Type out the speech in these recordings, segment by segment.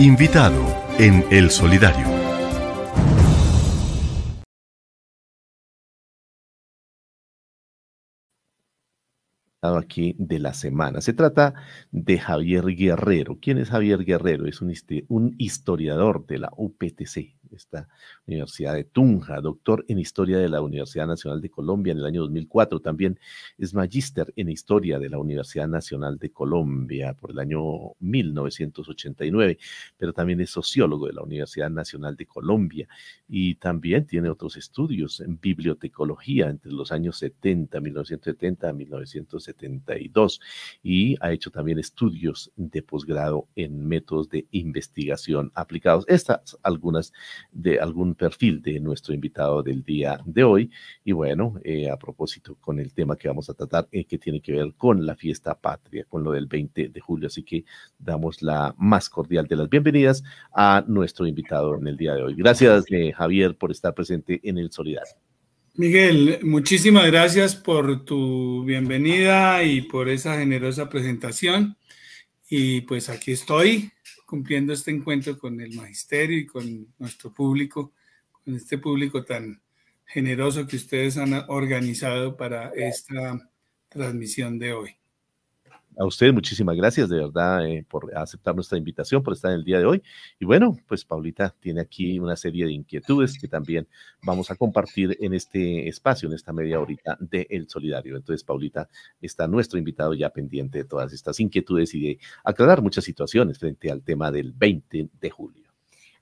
Invitado en El Solidario. Aquí de la semana. Se trata de Javier Guerrero. ¿Quién es Javier Guerrero? Es un, un historiador de la UPTC, esta Universidad de Tunja, doctor en Historia de la Universidad Nacional de Colombia en el año 2004. También es magíster en Historia de la Universidad Nacional de Colombia por el año 1989, pero también es sociólogo de la Universidad Nacional de Colombia y también tiene otros estudios en bibliotecología entre los años 70, 1970 a 1972 y ha hecho también estudios de posgrado en métodos de investigación aplicados. Estas algunas de algún perfil de nuestro invitado del día de hoy. Y bueno, eh, a propósito con el tema que vamos a tratar, eh, que tiene que ver con la fiesta patria, con lo del 20 de julio. Así que damos la más cordial de las bienvenidas a nuestro invitado en el día de hoy. Gracias, eh, Javier, por estar presente en el Solidario. Miguel, muchísimas gracias por tu bienvenida y por esa generosa presentación. Y pues aquí estoy cumpliendo este encuentro con el magisterio y con nuestro público, con este público tan generoso que ustedes han organizado para esta transmisión de hoy. A usted muchísimas gracias de verdad eh, por aceptar nuestra invitación, por estar en el día de hoy. Y bueno, pues Paulita tiene aquí una serie de inquietudes que también vamos a compartir en este espacio, en esta media horita de El Solidario. Entonces, Paulita, está nuestro invitado ya pendiente de todas estas inquietudes y de aclarar muchas situaciones frente al tema del 20 de julio.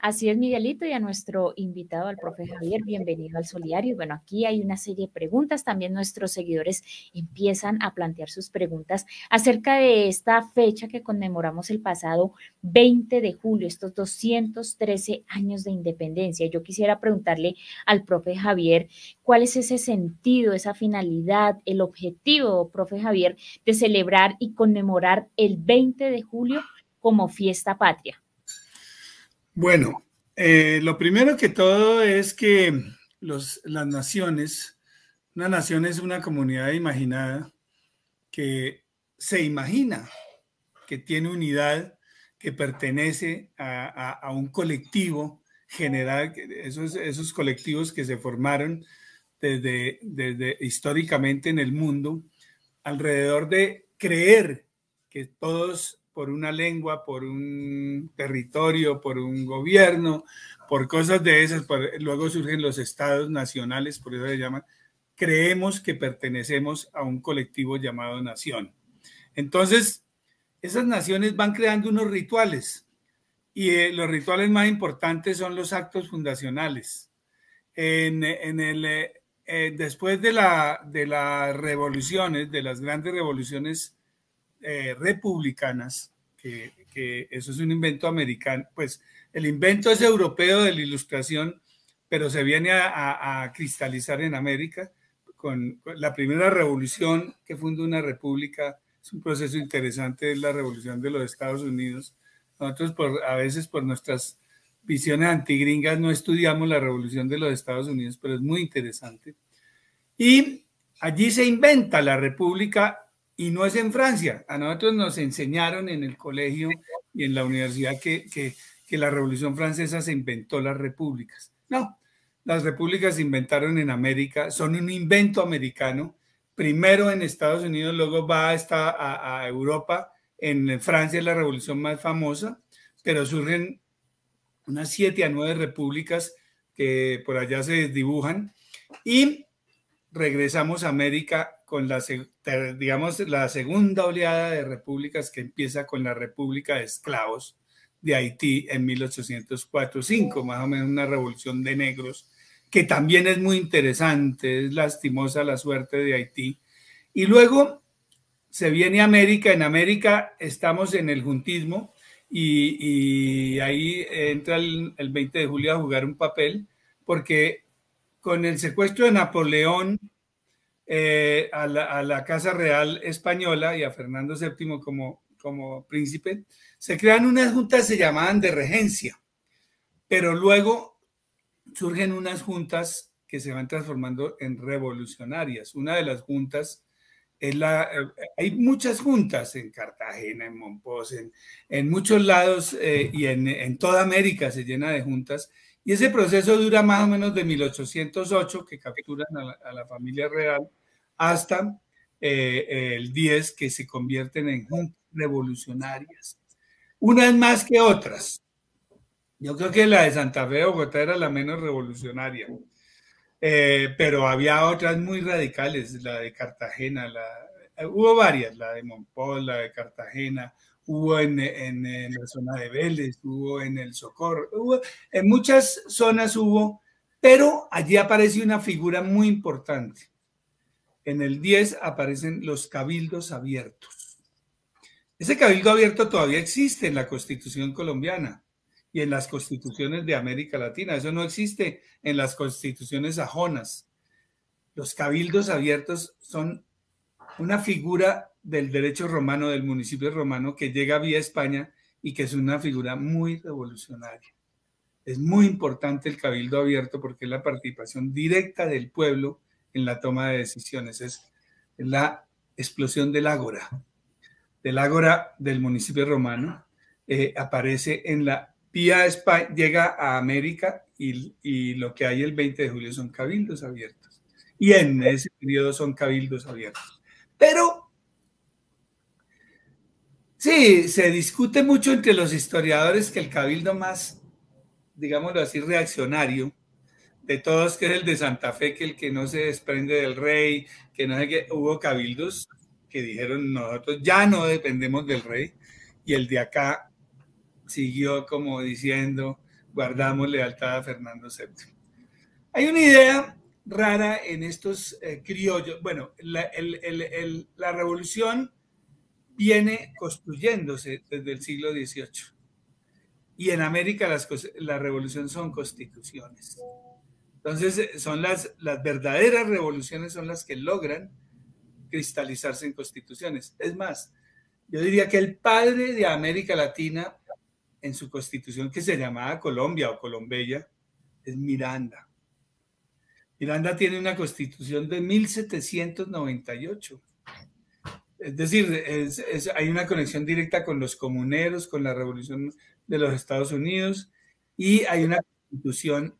Así es, Miguelito, y a nuestro invitado, al profe Javier, bienvenido al Solidario. Bueno, aquí hay una serie de preguntas. También nuestros seguidores empiezan a plantear sus preguntas acerca de esta fecha que conmemoramos el pasado 20 de julio, estos 213 años de independencia. Yo quisiera preguntarle al profe Javier cuál es ese sentido, esa finalidad, el objetivo, profe Javier, de celebrar y conmemorar el 20 de julio como fiesta patria. Bueno, eh, lo primero que todo es que las naciones, una nación es una comunidad imaginada que se imagina que tiene unidad, que pertenece a, un colectivo general, esos, colectivos que se formaron desde históricamente en el mundo, alrededor de creer que todos por una lengua, por un territorio, por un gobierno, por cosas de esas. luego surgen los estados nacionales, por eso se llaman. Creemos que pertenecemos a un colectivo llamado nación. Entonces, esas naciones van creando unos rituales y eh, los rituales más importantes son los actos fundacionales. En, el, eh, después de, la, de las revoluciones, de las grandes revoluciones eh, republicanas, que, eso es un invento americano, pues el invento es europeo de la ilustración, pero se viene a, cristalizar en América con, la primera revolución que fundó una república. Es un proceso interesante, es la revolución de los Estados Unidos. Nosotros por, a veces por nuestras visiones antigringas no estudiamos la revolución de los Estados Unidos, pero es muy interesante. Y allí se inventa la república y no es en Francia. A nosotros nos enseñaron en el colegio y en la universidad que, que, la Revolución Francesa se inventó las repúblicas. No, las repúblicas se inventaron en América, son un invento americano. Primero en Estados Unidos, luego va hasta a, a Europa. En Francia es la revolución más famosa, pero surgen unas siete a nueve repúblicas que por allá se dibujan. Y regresamos a América con la, digamos, la segunda oleada de repúblicas que empieza con la República de Esclavos de Haití en 1804-5, más o menos una revolución de negros, que también es muy interesante, es lastimosa la suerte de Haití. Y luego se viene América, en América estamos en el juntismo y, ahí entra el, el 20 de julio a jugar un papel, porque con el secuestro de Napoleón eh, a, la, Casa Real Española y a Fernando VII como, príncipe, se crean unas juntas se llamaban de regencia, pero luego surgen unas juntas que se van transformando en revolucionarias. Una de las juntas la, hay muchas juntas en Cartagena, en Monpós, en, muchos lados y en, toda América se llena de juntas. Y ese proceso dura más o menos de 1808, que capturan a la, familia real, hasta el 10, que se convierten en juntas revolucionarias. Unas más que otras. Yo creo que la de Santa Fe de Bogotá era la menos revolucionaria. Eh, pero había otras muy radicales, la de Cartagena, la, hubo varias, la de Monpós, la de Cartagena, hubo en, en, la zona de Vélez, hubo en el Socorro, hubo, en muchas zonas hubo, pero allí aparece una figura muy importante. En el 10 aparecen los cabildos abiertos. Ese cabildo abierto todavía existe en la constitución colombiana y en las constituciones de América Latina. Eso no existe en las constituciones sajonas. Los cabildos abiertos son una figura del derecho romano, del municipio romano, que llega vía España y que es una figura muy revolucionaria. Es muy importante el cabildo abierto porque es la participación directa del pueblo en la toma de decisiones. Es la explosión del ágora. Del ágora del municipio romano eh, aparece en la vía España, llega a América y, lo que hay el 20 de julio son cabildos abiertos. Y en ese periodo son cabildos abiertos. Pero sí, se discute mucho entre los historiadores que el cabildo más, digámoslo así, reaccionario de todos, que es el de Santa Fe, que el que no se desprende del rey, que no sé qué, hubo cabildos que dijeron nosotros ya no dependemos del rey, y el de acá siguió como diciendo, guardamos lealtad a Fernando VII. Hay una idea rara en estos eh, criollos. Bueno, la, revolución viene construyéndose desde el siglo XVIII. Y en América las, la revolución son constituciones. Entonces, son las, las verdaderas revoluciones son las que logran cristalizarse en constituciones. Es más, yo diría que el padre de América Latina en su constitución que se llamaba Colombia o Colombella es Miranda. Miranda tiene una constitución de 1798. Es decir, hay una conexión directa con los comuneros, con la revolución de los Estados Unidos y hay una constitución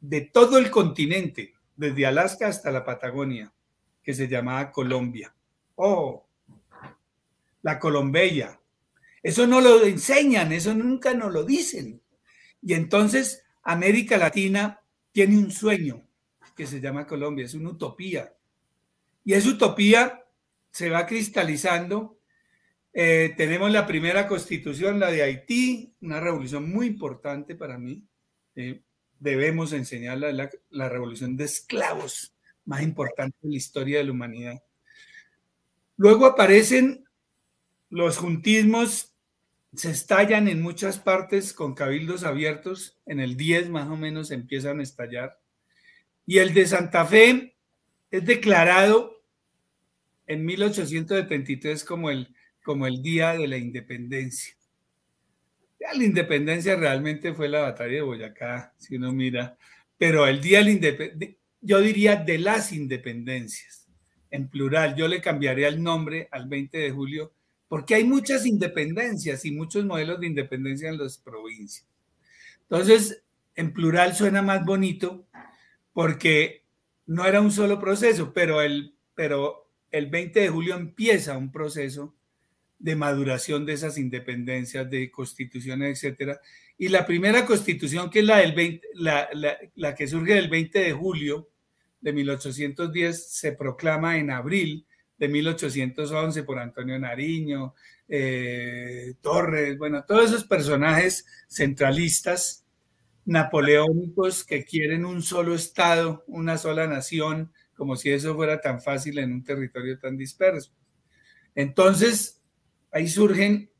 de todo el continente, desde Alaska hasta la Patagonia, que se llamaba Colombia. Oh, la Colombella, eso no lo enseñan, eso nunca nos lo dicen. Y entonces América Latina tiene un sueño que se llama Colombia, es una utopía. Y esa utopía se va cristalizando. Eh, tenemos la primera constitución, la de Haití, una revolución muy importante para mí. Eh, debemos enseñar la, la revolución de esclavos más importante de la historia de la humanidad. Luego aparecen los juntismos se estallan en muchas partes con cabildos abiertos, en el 10 más o menos empiezan a estallar. Y el de Santa Fe es declarado en 1873 como el, como el Día de la Independencia. la independencia realmente fue la batalla de Boyacá, si uno mira, pero el Día de la Independencia, yo diría de las independencias, en plural, yo le cambiaría el nombre al 20 de julio porque hay muchas independencias y muchos modelos de independencia en las provincias. Entonces, en plural suena más bonito porque no era un solo proceso, pero el, pero el 20 de julio empieza un proceso de maduración de esas independencias, de constituciones, etcétera. Y la primera constitución, que es la, del 20, la, la, la que surge del 20 de julio de 1810, se proclama en abril de 1811 por Antonio Nariño, eh, Torres, bueno, todos esos personajes centralistas napoleónicos que quieren un solo Estado, una sola nación, como si eso fuera tan fácil en un territorio tan disperso. Entonces, ahí surgen,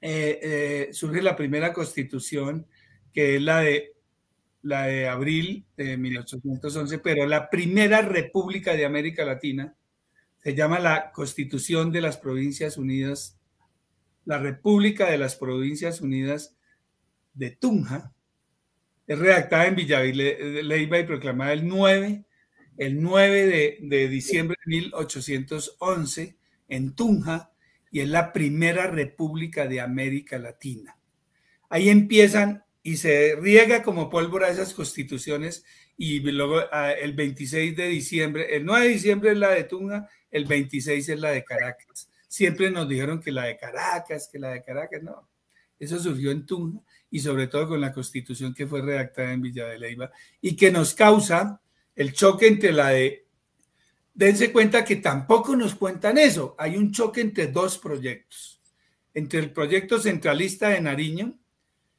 eh, eh, surge la primera constitución, que es la de, la de abril de 1811, pero la primera república de América Latina, se llama la Constitución de las Provincias Unidas, la República de las Provincias Unidas de Tunja. Es redactada en Villaville, y proclamada el 9 el 9 de, de diciembre de 1811 en Tunja y es la primera república de América Latina. Ahí empiezan y se riega como pólvora esas constituciones y luego ah, el 26 de diciembre, el 9 de diciembre es la de Tunja, el 26 es la de Caracas. Siempre nos dijeron que la de Caracas, que la de Caracas, no. Eso surgió en Tunja y sobre todo con la constitución que fue redactada en Villa de Leyva y que nos causa el choque entre la de... Dense cuenta que tampoco nos cuentan eso. Hay un choque entre dos proyectos. Entre el proyecto centralista de Nariño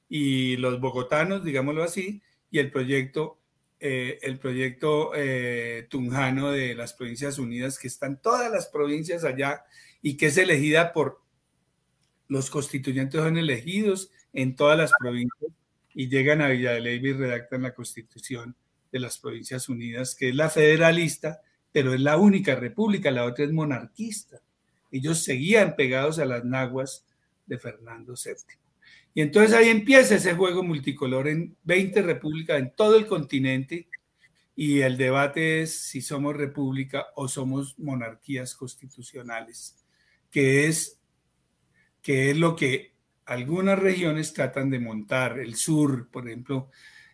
y los bogotanos, digámoslo así, y el proyecto, eh, el proyecto eh, tunjano de las Provincias Unidas, que están todas las provincias allá y que es elegida por los constituyentes son elegidos en todas las provincias y llegan a Villa de Leyva y redactan la constitución de las Provincias Unidas, que es la federalista, pero es la única república, la otra es monarquista. Ellos seguían pegados a las naguas de Fernando VII. Y entonces ahí empieza ese juego multicolor en 20 repúblicas en todo el continente y el debate es si somos república o somos monarquías constitucionales, que es que es lo que algunas regiones tratan de montar. El sur, por ejemplo,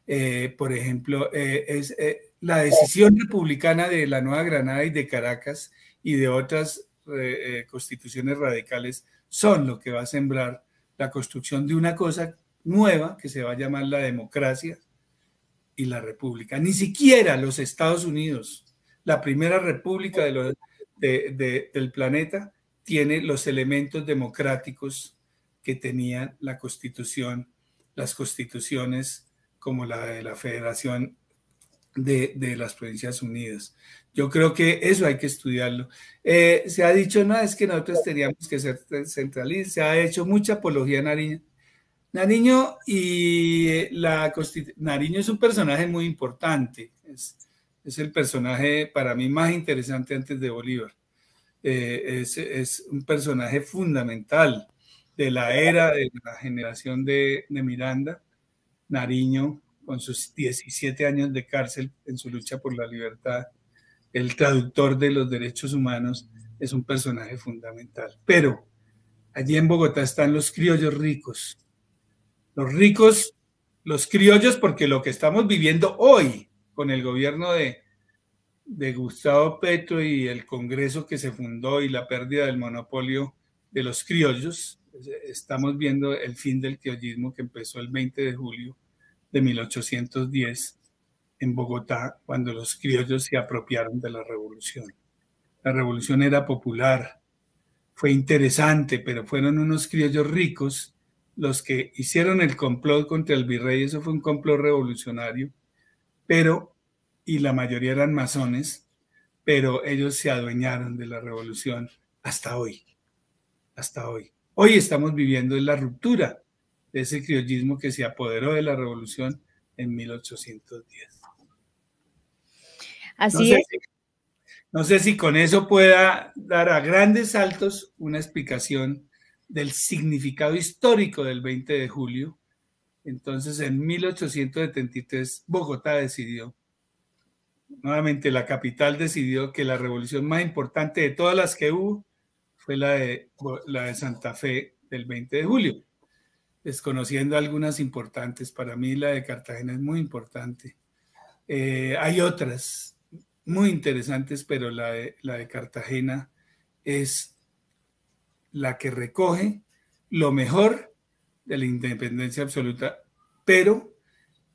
eh, por ejemplo, eh, es eh, la decisión republicana de la Nueva Granada y de Caracas y de otras constituciones radicales son lo que va a sembrar la construcción de una cosa nueva que se va a llamar la democracia y la república. Ni siquiera los Estados Unidos, la primera república del planeta, tiene los elementos democráticos que tenía la constitución, las constituciones como la de la Federación de, las Provincias Unidas. Yo creo que eso hay que estudiarlo. Eh, se ha dicho, no, es que nosotros teníamos que ser centralistas, se ha hecho mucha apología a Nariño. Nariño y la Nariño es un personaje muy importante, es, es el personaje para mí más interesante antes de Bolívar. Eh, es, un personaje fundamental de la era de la generación de, Miranda, Nariño, con sus 17 años de cárcel en su lucha por la libertad, el traductor de los derechos humanos, es un personaje fundamental. Pero allí en Bogotá están los criollos ricos. Los ricos, los criollos, porque lo que estamos viviendo hoy con el gobierno de, de Gustavo Petro y el Congreso que se fundó y la pérdida del monopolio de los criollos, estamos viendo el fin del criollismo que empezó el 20 de julio de 1810 en Bogotá, cuando los criollos se apropiaron de la revolución. La revolución era popular, fue interesante, pero fueron unos criollos ricos los que hicieron el complot contra el virrey, eso fue un complot revolucionario, pero y la mayoría eran masones, pero ellos se adueñaron de la revolución hasta hoy, hasta hoy. Hoy estamos viviendo la ruptura de ese criollismo que se apoderó de la revolución en 1810. Así es. no sé si con eso pueda dar a grandes saltos una explicación del significado histórico del 20 de julio. Entonces, en 1873, Bogotá decidió nuevamente la capital decidió que la revolución más importante de todas las que hubo fue la de, la de Santa Fe del 20 de julio, desconociendo algunas importantes. Para mí la de Cartagena es muy importante. Eh, hay otras muy interesantes, pero la de, la de Cartagena es la que recoge lo mejor de la independencia absoluta, pero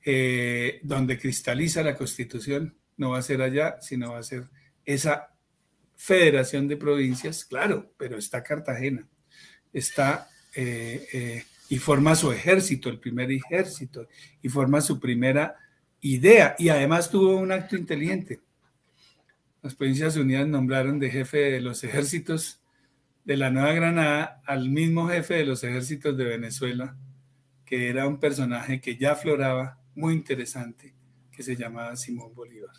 eh, donde cristaliza la constitución no va a ser allá, sino va a ser esa federación de provincias, claro, pero está Cartagena, está eh, eh, y forma su ejército, el primer ejército, y forma su primera idea, y además tuvo un acto inteligente. Las Provincias Unidas nombraron de jefe de los ejércitos de la Nueva Granada al mismo jefe de los ejércitos de Venezuela, que era un personaje que ya afloraba, muy interesante, que se llamaba Simón Bolívar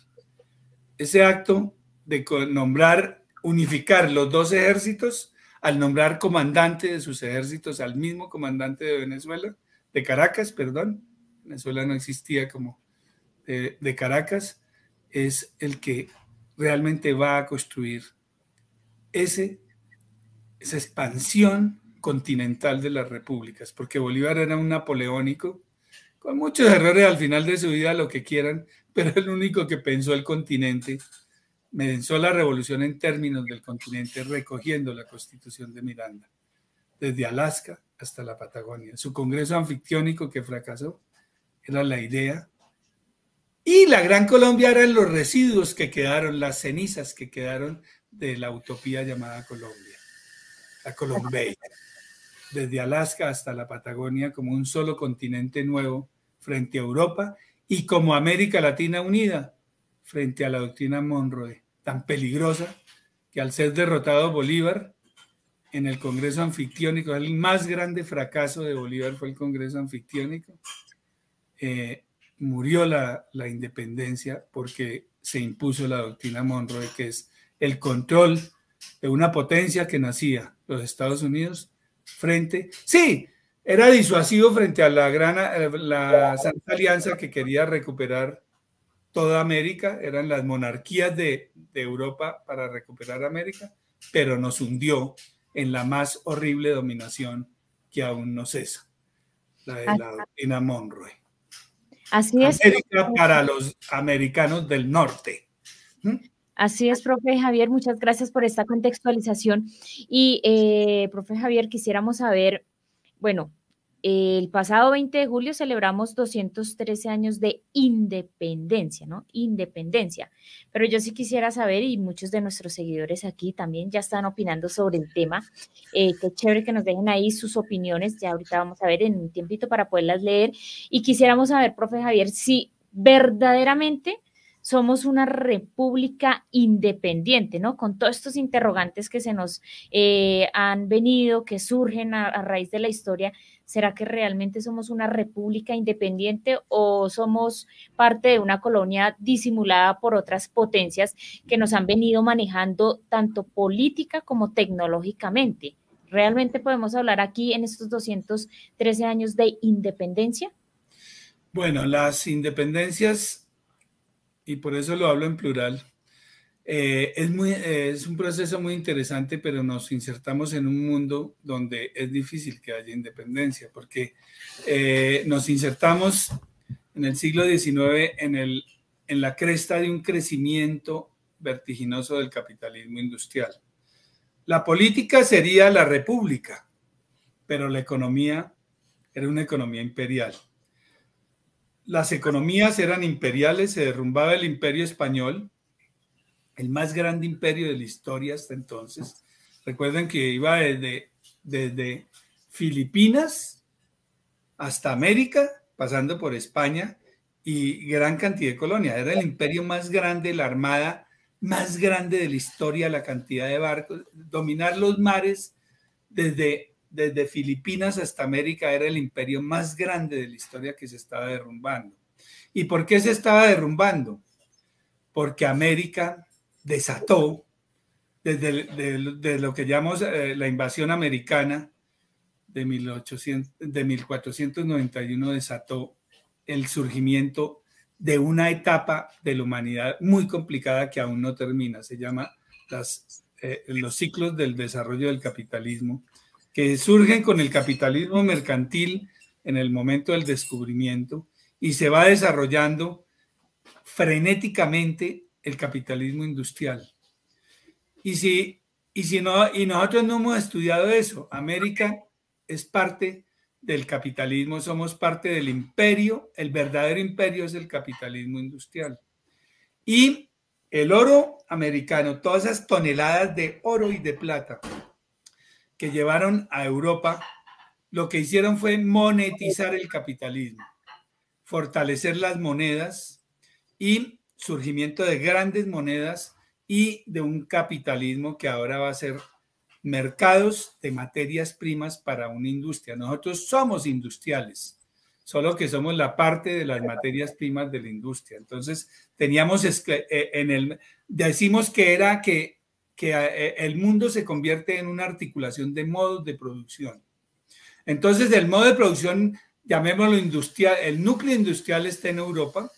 ese acto de nombrar, unificar los dos ejércitos, al nombrar comandante de sus ejércitos al mismo comandante de Venezuela, de Caracas, perdón, Venezuela no existía como de, Caracas, es el que realmente va a construir ese, esa expansión continental de las repúblicas, porque Bolívar era un napoleónico, con muchos errores al final de su vida, lo que quieran, pero el único que pensó el continente, pensó la revolución en términos del continente, recogiendo la constitución de Miranda, desde Alaska hasta la Patagonia. Su congreso anfictiónico que fracasó era la idea. Y la Gran Colombia eran los residuos que quedaron, las cenizas que quedaron de la utopía llamada Colombia, la Colombia, desde Alaska hasta la Patagonia como un solo continente nuevo frente a Europa y como América Latina unida frente a la doctrina Monroe, tan peligrosa que al ser derrotado Bolívar en el Congreso Anfictiónico, el más grande fracaso de Bolívar fue el Congreso Anfictiónico, eh, murió la, independencia porque se impuso la doctrina Monroe, que es el control de una potencia que nacía, los Estados Unidos, frente, sí, era disuasivo frente a la gran, eh, la Santa Alianza que quería recuperar toda América, eran las monarquías de, Europa para recuperar América, pero nos hundió en la más horrible dominación que aún no cesa, la de la doctrina Monroe. Así es. para los americanos del norte. ¿Mm? Así es, profe Javier, muchas gracias por esta contextualización. Y, eh, profe Javier, quisiéramos saber, bueno, el pasado 20 de julio celebramos 213 años de independencia, ¿no? Independencia. Pero yo sí quisiera saber, y muchos de nuestros seguidores aquí también ya están opinando sobre el tema, eh, qué chévere que nos dejen ahí sus opiniones, ya ahorita vamos a ver en un tiempito para poderlas leer. Y quisiéramos saber, profe Javier, si verdaderamente somos una república independiente, ¿no? Con todos estos interrogantes que se nos eh, han venido, que surgen a, raíz de la historia, ¿será que realmente somos una república independiente o somos parte de una colonia disimulada por otras potencias que nos han venido manejando tanto política como tecnológicamente? ¿Realmente podemos hablar aquí en estos 213 años de independencia? Bueno, las independencias y por eso lo hablo en plural. Eh, es, muy, es un proceso muy interesante, pero nos insertamos en un mundo donde es difícil que haya independencia, porque eh, nos insertamos en el siglo XIX en, el, en la cresta de un crecimiento vertiginoso del capitalismo industrial. La política sería la república, pero la economía era una economía imperial las economías eran imperiales, se derrumbaba el imperio español, el más grande imperio de la historia hasta entonces. Recuerden que iba desde, desde Filipinas hasta América, pasando por España y gran cantidad de colonias. Era el imperio más grande, la armada más grande de la historia, la cantidad de barcos, dominar los mares desde desde Filipinas hasta América era el imperio más grande de la historia que se estaba derrumbando. ¿Y por qué se estaba derrumbando? Porque América desató desde lo que llamamos eh, la invasión americana de, 1800, de 1491 desató el surgimiento de una etapa de la humanidad muy complicada que aún no termina. Se llama las, eh, los ciclos del desarrollo del capitalismo que surgen con el capitalismo mercantil en el momento del descubrimiento y se va desarrollando frenéticamente el capitalismo industrial. Y si, y si no, y nosotros no hemos estudiado eso, América es parte del capitalismo, somos parte del imperio, el verdadero imperio es el capitalismo industrial. Y el oro americano, todas esas toneladas de oro y de plata que llevaron a Europa, lo que hicieron fue monetizar el capitalismo, fortalecer las monedas y surgimiento de grandes monedas y de un capitalismo que ahora va a ser mercados de materias primas para una industria. Nosotros somos industriales, solo que somos la parte de las materias primas de la industria. Entonces, teníamos eh, en el, decimos que era que que eh, el mundo se convierte en una articulación de modos de producción. Entonces, el modo de producción, llamémoslo industrial, el núcleo industrial está en Europa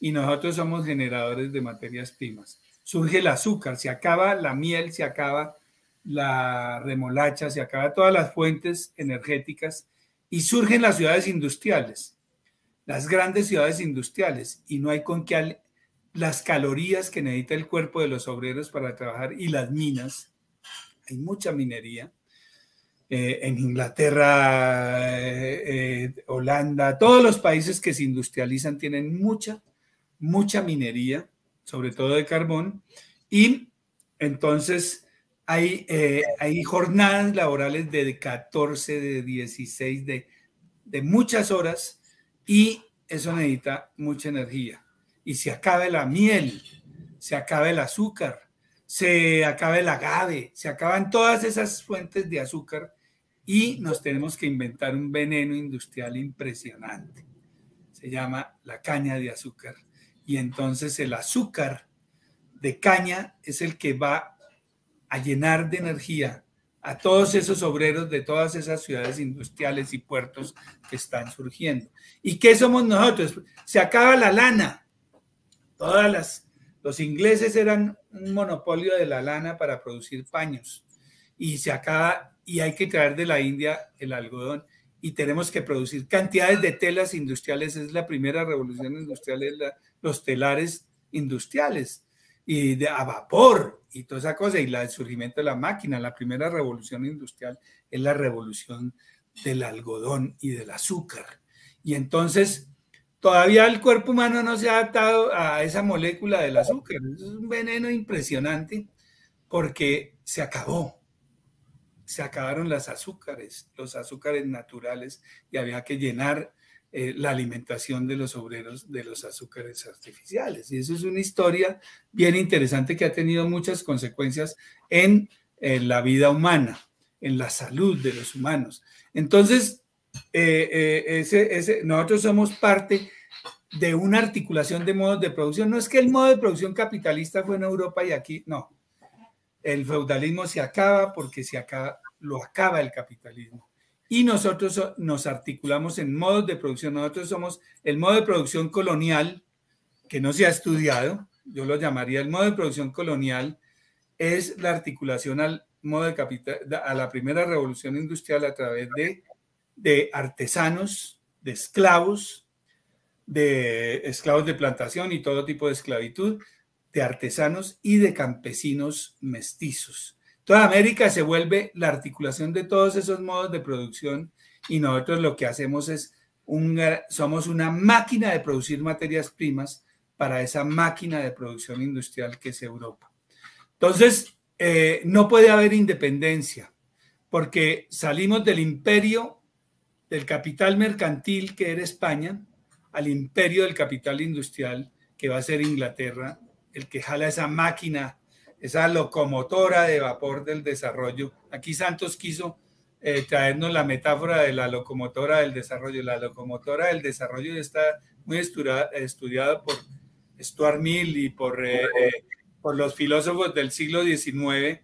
y nosotros somos generadores de materias primas. surge el azúcar, se acaba la miel, se acaba la remolacha, se acaba todas las fuentes energéticas y surgen las ciudades industriales, las grandes ciudades industriales, y no hay con qué las calorías que necesita el cuerpo de los obreros para trabajar y las minas, hay mucha minería. Eh, en Inglaterra, eh, eh, Holanda, todos los países que se industrializan tienen mucha, mucha minería, sobre todo de carbón, y entonces hay, eh, hay jornadas laborales de 14, de 16, de, de muchas horas y eso necesita mucha energía. Y se acaba la miel, se acaba el azúcar, se acaba el agave, se acaban todas esas fuentes de azúcar y nos tenemos que inventar un veneno industrial impresionante. Se llama la caña de azúcar. Y entonces el azúcar de caña es el que va a llenar de energía a todos esos obreros de todas esas ciudades industriales y puertos que están surgiendo. ¿Y qué somos nosotros? Se acaba la lana. Todas las los ingleses eran un monopolio de la lana para producir paños y se acaba y hay que traer de la India el algodón y tenemos que producir cantidades de telas industriales. Es la primera revolución industrial, es los telares industriales y de, a vapor y toda esa cosa, y el surgimiento de la máquina. La primera revolución industrial es la revolución del algodón y del azúcar. Y entonces, todavía el cuerpo humano no se ha adaptado a esa molécula del azúcar. Es un veneno impresionante porque se acabó. Se acabaron las azúcares, los azúcares naturales, y había que llenar eh, la alimentación de los obreros de los azúcares artificiales. Y eso es una historia bien interesante que ha tenido muchas consecuencias en, la vida humana, en la salud de los humanos. Entonces, eh, eh, nosotros somos parte de una articulación de modos de producción. No es que el modo de producción capitalista fue en Europa y aquí, no. El feudalismo se acaba porque se acaba, lo acaba el capitalismo. Y nosotros nos articulamos en modos de producción. Nosotros somos el modo de producción colonial, que no se ha estudiado, yo lo llamaría el modo de producción colonial, es la articulación al modo de capital, a la primera revolución industrial a través de, de artesanos, de esclavos, de esclavos de plantación y todo tipo de esclavitud, de artesanos y de campesinos mestizos. Toda América se vuelve la articulación de todos esos modos de producción y nosotros lo que hacemos es, somos una máquina de producir materias primas para esa máquina de producción industrial que es Europa. Entonces, eh, no puede haber independencia porque salimos del imperio del capital mercantil que era España al imperio del capital industrial que va a ser Inglaterra, el que jala esa máquina esa locomotora de vapor del desarrollo. Aquí Santos quiso eh, traernos la metáfora de la locomotora del desarrollo. La locomotora del desarrollo está muy estudiada, por Stuart Mill y por, eh, eh, por los filósofos del siglo XIX.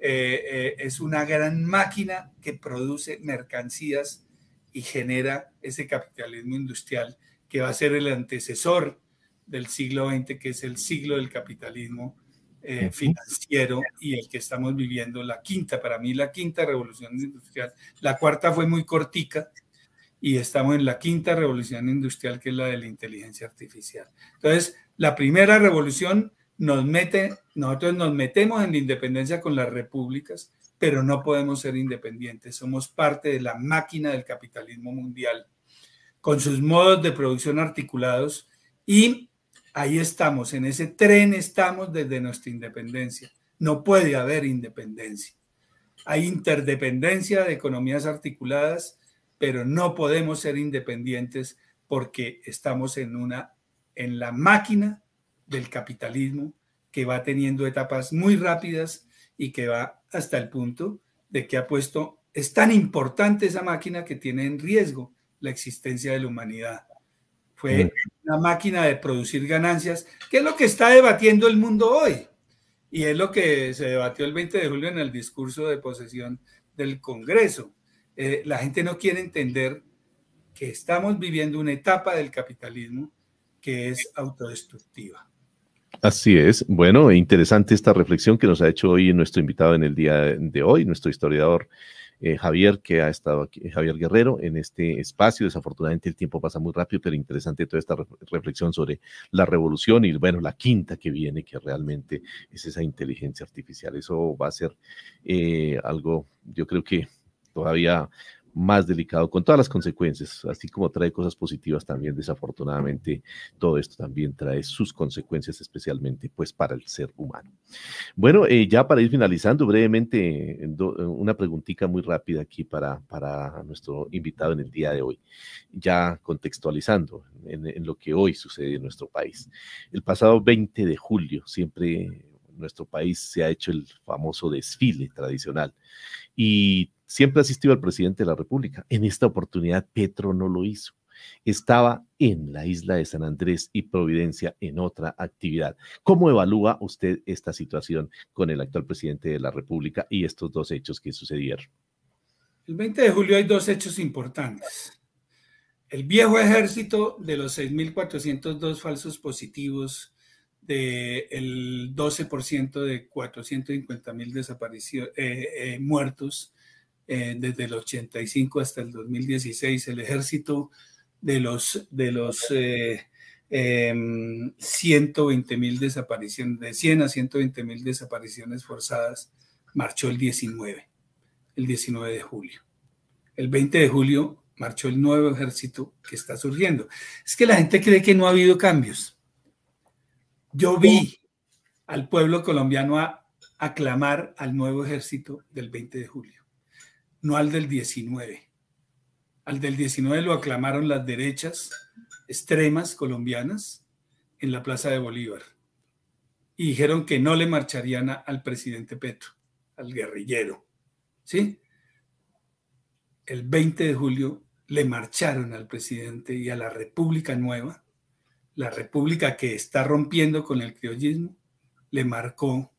es una gran máquina que produce mercancías y genera ese capitalismo industrial que va a ser el antecesor del siglo XX, que es el siglo del capitalismo eh, financiero y el que estamos viviendo, la quinta, para mí la quinta revolución industrial. La cuarta fue muy cortica y estamos en la quinta revolución industrial, que es la de la inteligencia artificial. Entonces, la primera revolución nos mete, nosotros nos metemos en la independencia con las repúblicas, pero no podemos ser independientes. Somos parte de la máquina del capitalismo mundial, con sus modos de producción articulados y ahí estamos, en ese tren estamos desde nuestra independencia. No puede haber independencia. Hay interdependencia de economías articuladas, pero no podemos ser independientes porque estamos en una en la máquina del capitalismo que va teniendo etapas muy rápidas y que va hasta el punto de que ha puesto es tan importante esa máquina que tiene en riesgo la existencia de la humanidad. Fue mm. Una máquina de producir ganancias, que es lo que está debatiendo el mundo hoy. Y es lo que se debatió el 20 de julio en el discurso de posesión del Congreso. Eh, la gente no quiere entender que estamos viviendo una etapa del capitalismo que es autodestructiva. Así es. Bueno, interesante esta reflexión que nos ha hecho hoy nuestro invitado en el día de hoy, nuestro historiador eh, Javier, que ha estado aquí, Javier Guerrero, en este espacio. Desafortunadamente el tiempo pasa muy rápido, pero interesante toda esta reflexión sobre la revolución y, bueno, la quinta que viene, que realmente es esa inteligencia artificial. Eso va a ser eh, algo, yo creo que todavía más delicado, con todas las consecuencias, así como trae cosas positivas también, desafortunadamente, todo esto también trae sus consecuencias, especialmente pues para el ser humano. Bueno, eh, ya para ir finalizando brevemente, una preguntita muy rápida aquí para, para nuestro invitado en el día de hoy, ya contextualizando en, en lo que hoy sucede en nuestro país. El pasado 20 de julio, siempre nuestro país se ha hecho el famoso desfile tradicional y siempre asistió al presidente de la República. En esta oportunidad, Petro no lo hizo. Estaba en la isla de San Andrés y Providencia en otra actividad. ¿Cómo evalúa usted esta situación con el actual presidente de la República y estos dos hechos que sucedieron? El 20 de julio hay dos hechos importantes. El viejo ejército de los 6.402 falsos positivos, del 12% de 450.000 desapariciones, eh, eh, muertos, eh, desde el 85 hasta el 2016, el ejército de los, de los 120 em, mil desapariciones, de 100 a 120 mil desapariciones forzadas, marchó el 19, el 19 de julio. El 20 de julio marchó el nuevo ejército que está surgiendo. Es que la gente cree que no ha habido cambios. Yo vi al pueblo colombiano a aclamar al nuevo ejército del 20 de julio no al del 19. Al del 19 lo aclamaron las derechas extremas colombianas en la Plaza de Bolívar y dijeron que no le marcharían al presidente Petro, al guerrillero. ¿Sí? El 20 de julio le marcharon al presidente y a la República Nueva, la República que está rompiendo con el criollismo, le marcó,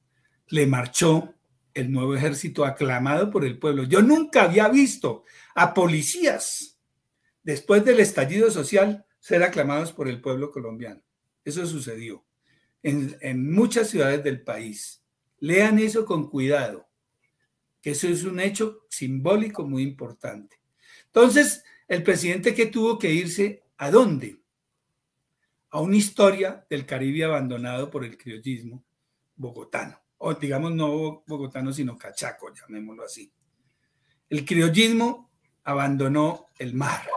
le marchó el nuevo ejército aclamado por el pueblo. Yo nunca había visto a policías después del estallido social ser aclamados por el pueblo colombiano. Eso sucedió en, muchas ciudades del país. Lean eso con cuidado, que eso es un hecho simbólico muy importante. Entonces, el presidente que tuvo que irse, ¿a dónde? A una historia del Caribe abandonado por el criollismo bogotano o digamos no bogotano, sino cachaco, llamémoslo así. El criollismo abandonó el mar,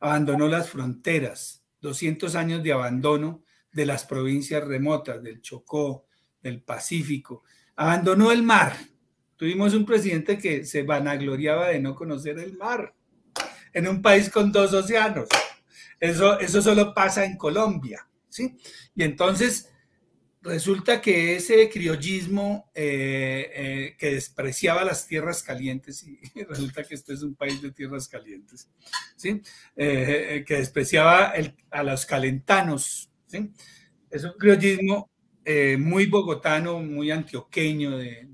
abandonó las fronteras, 200 años de abandono de las provincias remotas, del Chocó, del Pacífico, abandonó el mar. Tuvimos un presidente que se vanagloriaba de no conocer el mar en un país con dos océanos. Eso, eso solo pasa en Colombia, ¿sí? Y entonces resulta que ese criollismo eh, eh, que despreciaba las tierras calientes, y resulta que este es un país de tierras calientes, ¿sí? Eh, que despreciaba a los calentanos, ¿sí? es un criollismo muy bogotano, muy antioqueño de,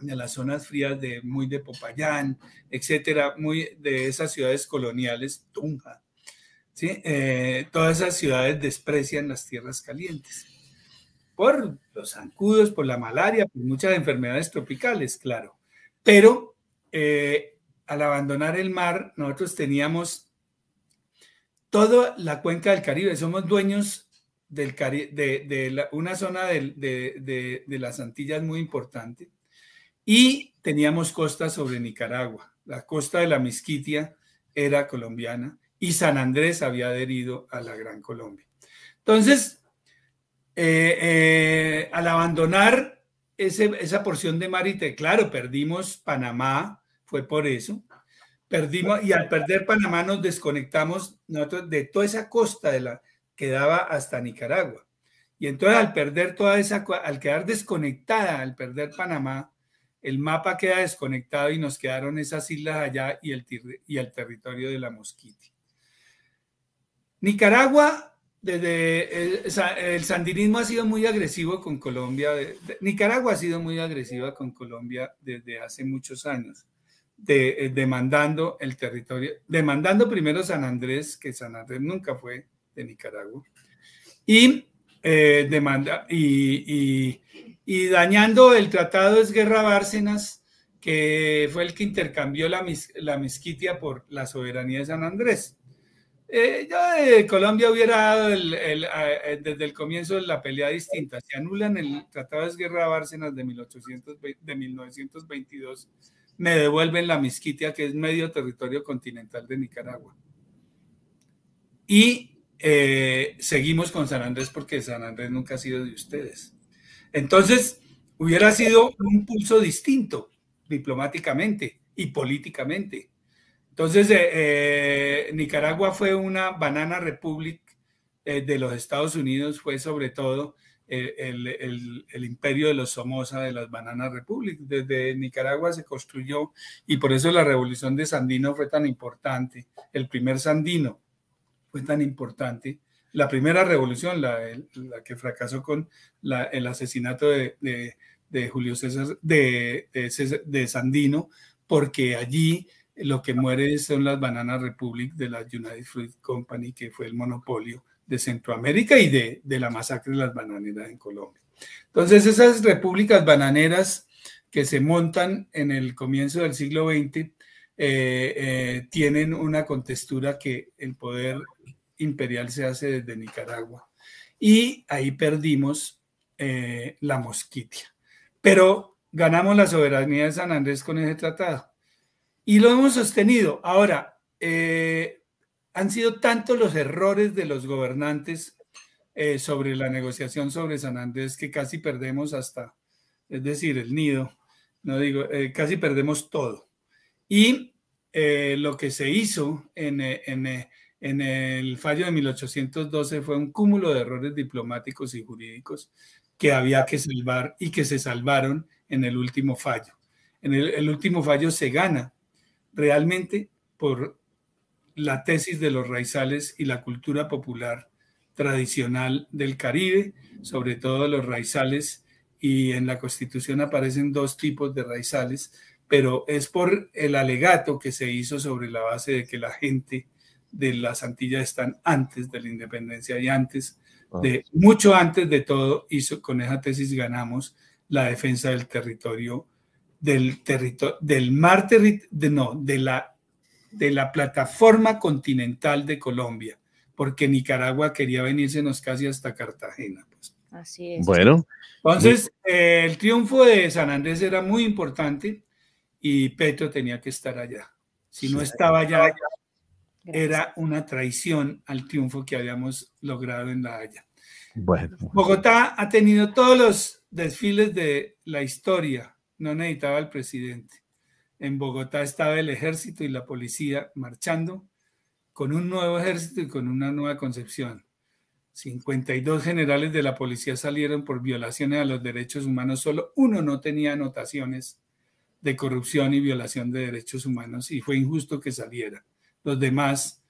las zonas frías de muy de Popayán, etcétera, muy de esas ciudades coloniales, Tunja. ¿sí? todas esas ciudades desprecian las tierras calientes por los zancudos, por la malaria, por muchas enfermedades tropicales, claro. Pero eh, al abandonar el mar, nosotros teníamos toda la cuenca del Caribe, somos dueños de, una zona de, las Antillas muy importante y teníamos costa sobre Nicaragua. La costa de la Misquitia era colombiana y San Andrés había adherido a la Gran Colombia. Entonces, eh, eh, al abandonar esa porción de Marite, claro, perdimos Panamá, fue por eso. Perdimos, y al perder Panamá nos desconectamos nosotros de toda esa costa de la, que daba hasta Nicaragua. Y entonces al perder toda esa, al quedar desconectada, al perder Panamá, el mapa queda desconectado y nos quedaron esas islas allá y el, y el territorio de la Mosquiti. Nicaragua desde el, sandinismo ha sido muy agresivo con Colombia. Nicaragua ha sido muy agresiva con Colombia desde hace muchos años, eh, demandando el territorio, demandando primero San Andrés, que San Andrés nunca fue de Nicaragua, y eh, demanda y, dañando el tratado es Guerra Bárcenas, que fue el que intercambió la, la mezquitia por la soberanía de San Andrés. Eh, Colombia hubiera dado desde el comienzo de la pelea distinta. Se anulan el Tratado de Guerra Bárcenas de, 1800, de 1922, me devuelven la Misquitia, que es medio territorio continental de Nicaragua. Y eh, seguimos con San Andrés porque San Andrés nunca ha sido de ustedes. Entonces, hubiera sido un pulso distinto diplomáticamente y políticamente. Entonces, eh, eh, Nicaragua fue una banana republic de los Estados Unidos, fue sobre todo el, el, imperio de los Somoza, de las Banana Republic. Desde Nicaragua se construyó y por eso la revolución de Sandino fue tan importante. El primer Sandino fue tan importante. La primera revolución, la, que fracasó con el asesinato de, de, Julio César, de, de, Sandino, porque allí lo que muere son las Banana Republic de la United Fruit Company, que fue el monopolio de Centroamérica y de, de la masacre de las bananeras en Colombia. Entonces, esas repúblicas bananeras que se montan en el comienzo del siglo XX eh, eh, tienen una contextura que el poder imperial se hace desde Nicaragua. Y ahí perdimos eh, la mosquitia. Pero ganamos la soberanía de San Andrés con ese tratado. Y lo hemos sostenido. Ahora, han sido tantos los errores de los gobernantes eh, sobre la negociación sobre San Andrés que casi perdemos hasta, es decir, el nido, no digo, eh, casi perdemos todo. Y eh, lo que se hizo en, en el fallo de 1812 fue un cúmulo de errores diplomáticos y jurídicos que había que salvar y que se salvaron en el último fallo. En el, el último fallo se gana realmente por la tesis de los raizales y la cultura popular tradicional del Caribe, sobre todo los raizales, y en la Constitución aparecen dos tipos de raizales, pero es por el alegato que se hizo sobre la base de que la gente de las Antillas están antes de la independencia y antes de, ah. mucho antes de todo, y con esa tesis ganamos la defensa del territorio, del territorio, del mar, de, no, de la de la plataforma continental de Colombia, porque Nicaragua quería venírsenos casi hasta Cartagena. Pues. Así es. Bueno. Entonces, eh, el triunfo de San Andrés era muy importante y Petro tenía que estar allá. Si no estaba allá, era una traición al triunfo que habíamos logrado en La Haya. Bueno. Bogotá ha tenido todos los desfiles de la historia, no necesitaba el presidente. En Bogotá estaba el ejército y la policía marchando con un nuevo ejército y con una nueva concepción. 52 generales de la policía salieron por violaciones a los derechos humanos, solo uno no tenía anotaciones de corrupción y violación de derechos humanos y fue injusto que saliera. Los demás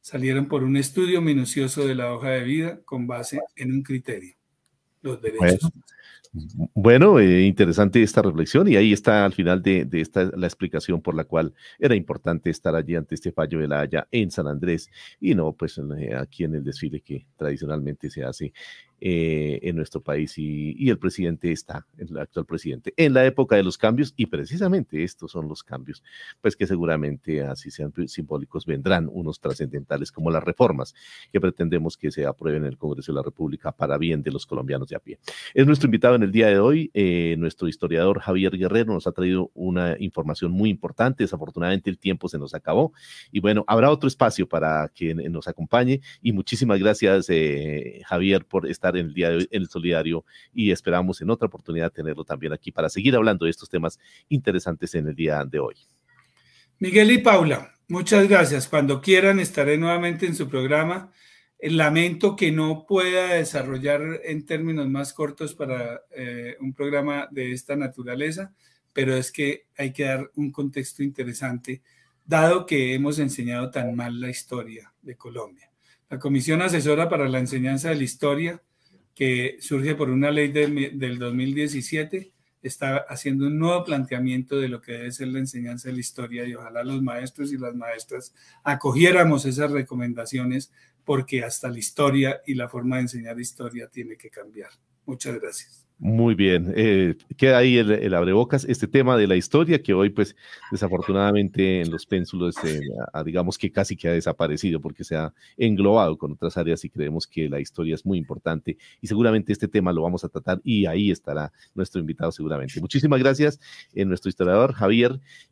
salieron por un estudio minucioso de la hoja de vida con base en un criterio, los derechos humanos. Bueno, eh, interesante esta reflexión y ahí está al final de, esta la explicación por la cual era importante estar allí ante este fallo de la Haya en San Andrés y no pues eh, aquí en el desfile que tradicionalmente se hace eh, en nuestro país y, el presidente está, el actual presidente, en la época de los cambios y precisamente estos son los cambios, pues que seguramente así sean simbólicos vendrán unos trascendentales como las reformas que pretendemos que se aprueben en el Congreso de la República para bien de los colombianos de a pie. Es nuestro invitado día de hoy, eh, nuestro historiador Javier Guerrero nos ha traído una información muy importante, desafortunadamente el tiempo se nos acabó y bueno, habrá otro espacio para que nos acompañe y muchísimas gracias eh, Javier por estar en el día de hoy en el Solidario y esperamos en otra oportunidad tenerlo también aquí para seguir hablando de estos temas interesantes en el día de hoy. Miguel y Paula, muchas gracias. Cuando quieran estaré nuevamente en su programa. Lamento que no pueda desarrollar en términos más cortos para eh, un programa de esta naturaleza, pero es que hay que dar un contexto interesante, dado que hemos enseñado tan mal la historia de Colombia. La Comisión Asesora para la Enseñanza de la Historia que surge por una ley del 2017, está haciendo un nuevo planteamiento de lo que debe ser la enseñanza de la historia y ojalá los maestros y las maestras acogiéramos esas recomendaciones porque hasta la historia y la forma de enseñar historia tiene que cambiar. Muchas gracias. Muy bien, eh, queda ahí el, abrebocas, este tema de la historia que hoy pues desafortunadamente en los pénsulos eh, digamos que casi que ha desaparecido porque se ha englobado con otras áreas y creemos que la historia es muy importante y seguramente este tema lo vamos a tratar y ahí estará nuestro invitado seguramente. Muchísimas gracias, eh, nuestro historiador Javier